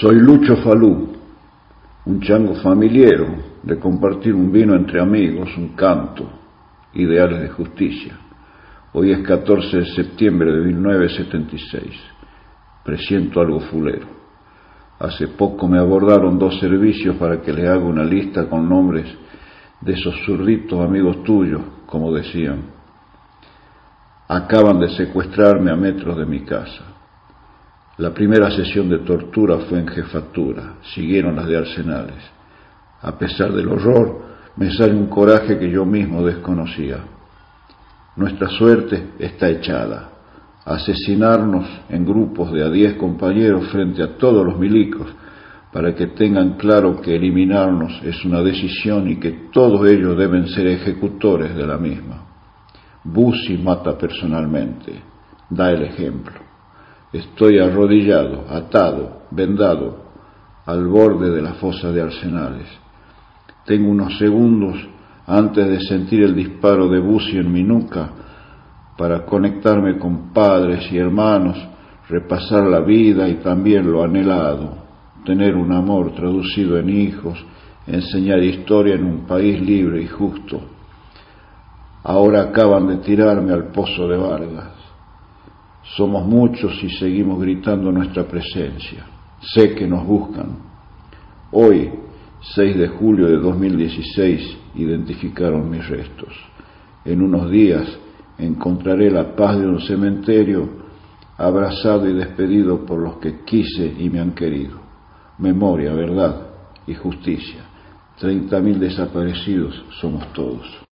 Soy Lucho Falú, un chango familiero de compartir un vino entre amigos, un canto, ideales de justicia. Hoy es 14 de septiembre de 1976. Presiento algo fulero. Hace poco me abordaron dos servicios para que les haga una lista con nombres de esos zurditos amigos tuyos, como decían. Acaban de secuestrarme a metros de mi casa. La primera sesión de tortura fue en jefatura, siguieron las de arsenales. A pesar del horror, me sale un coraje que yo mismo desconocía. Nuestra suerte está echada. Asesinarnos en grupos de a diez compañeros frente a todos los milicos, para que tengan claro que eliminarnos es una decisión y que todos ellos deben ser ejecutores de la misma. Bussi mata personalmente, da el ejemplo. Estoy arrodillado, atado, vendado, al borde de la fosa de arsenales. Tengo unos segundos antes de sentir el disparo de Bussi en mi nuca para conectarme con padres y hermanos, repasar la vida y también lo anhelado, tener un amor traducido en hijos, enseñar historia en un país libre y justo. Ahora acaban de tirarme al pozo de Vargas. Somos muchos y seguimos gritando nuestra presencia. Sé que nos buscan. Hoy 6 de julio de 2016 identificaron mis restos. En unos días encontraré la paz de un cementerio abrazado y despedido por los que quise y me han querido. Memoria, verdad y justicia. Treinta mil desaparecidos somos todos.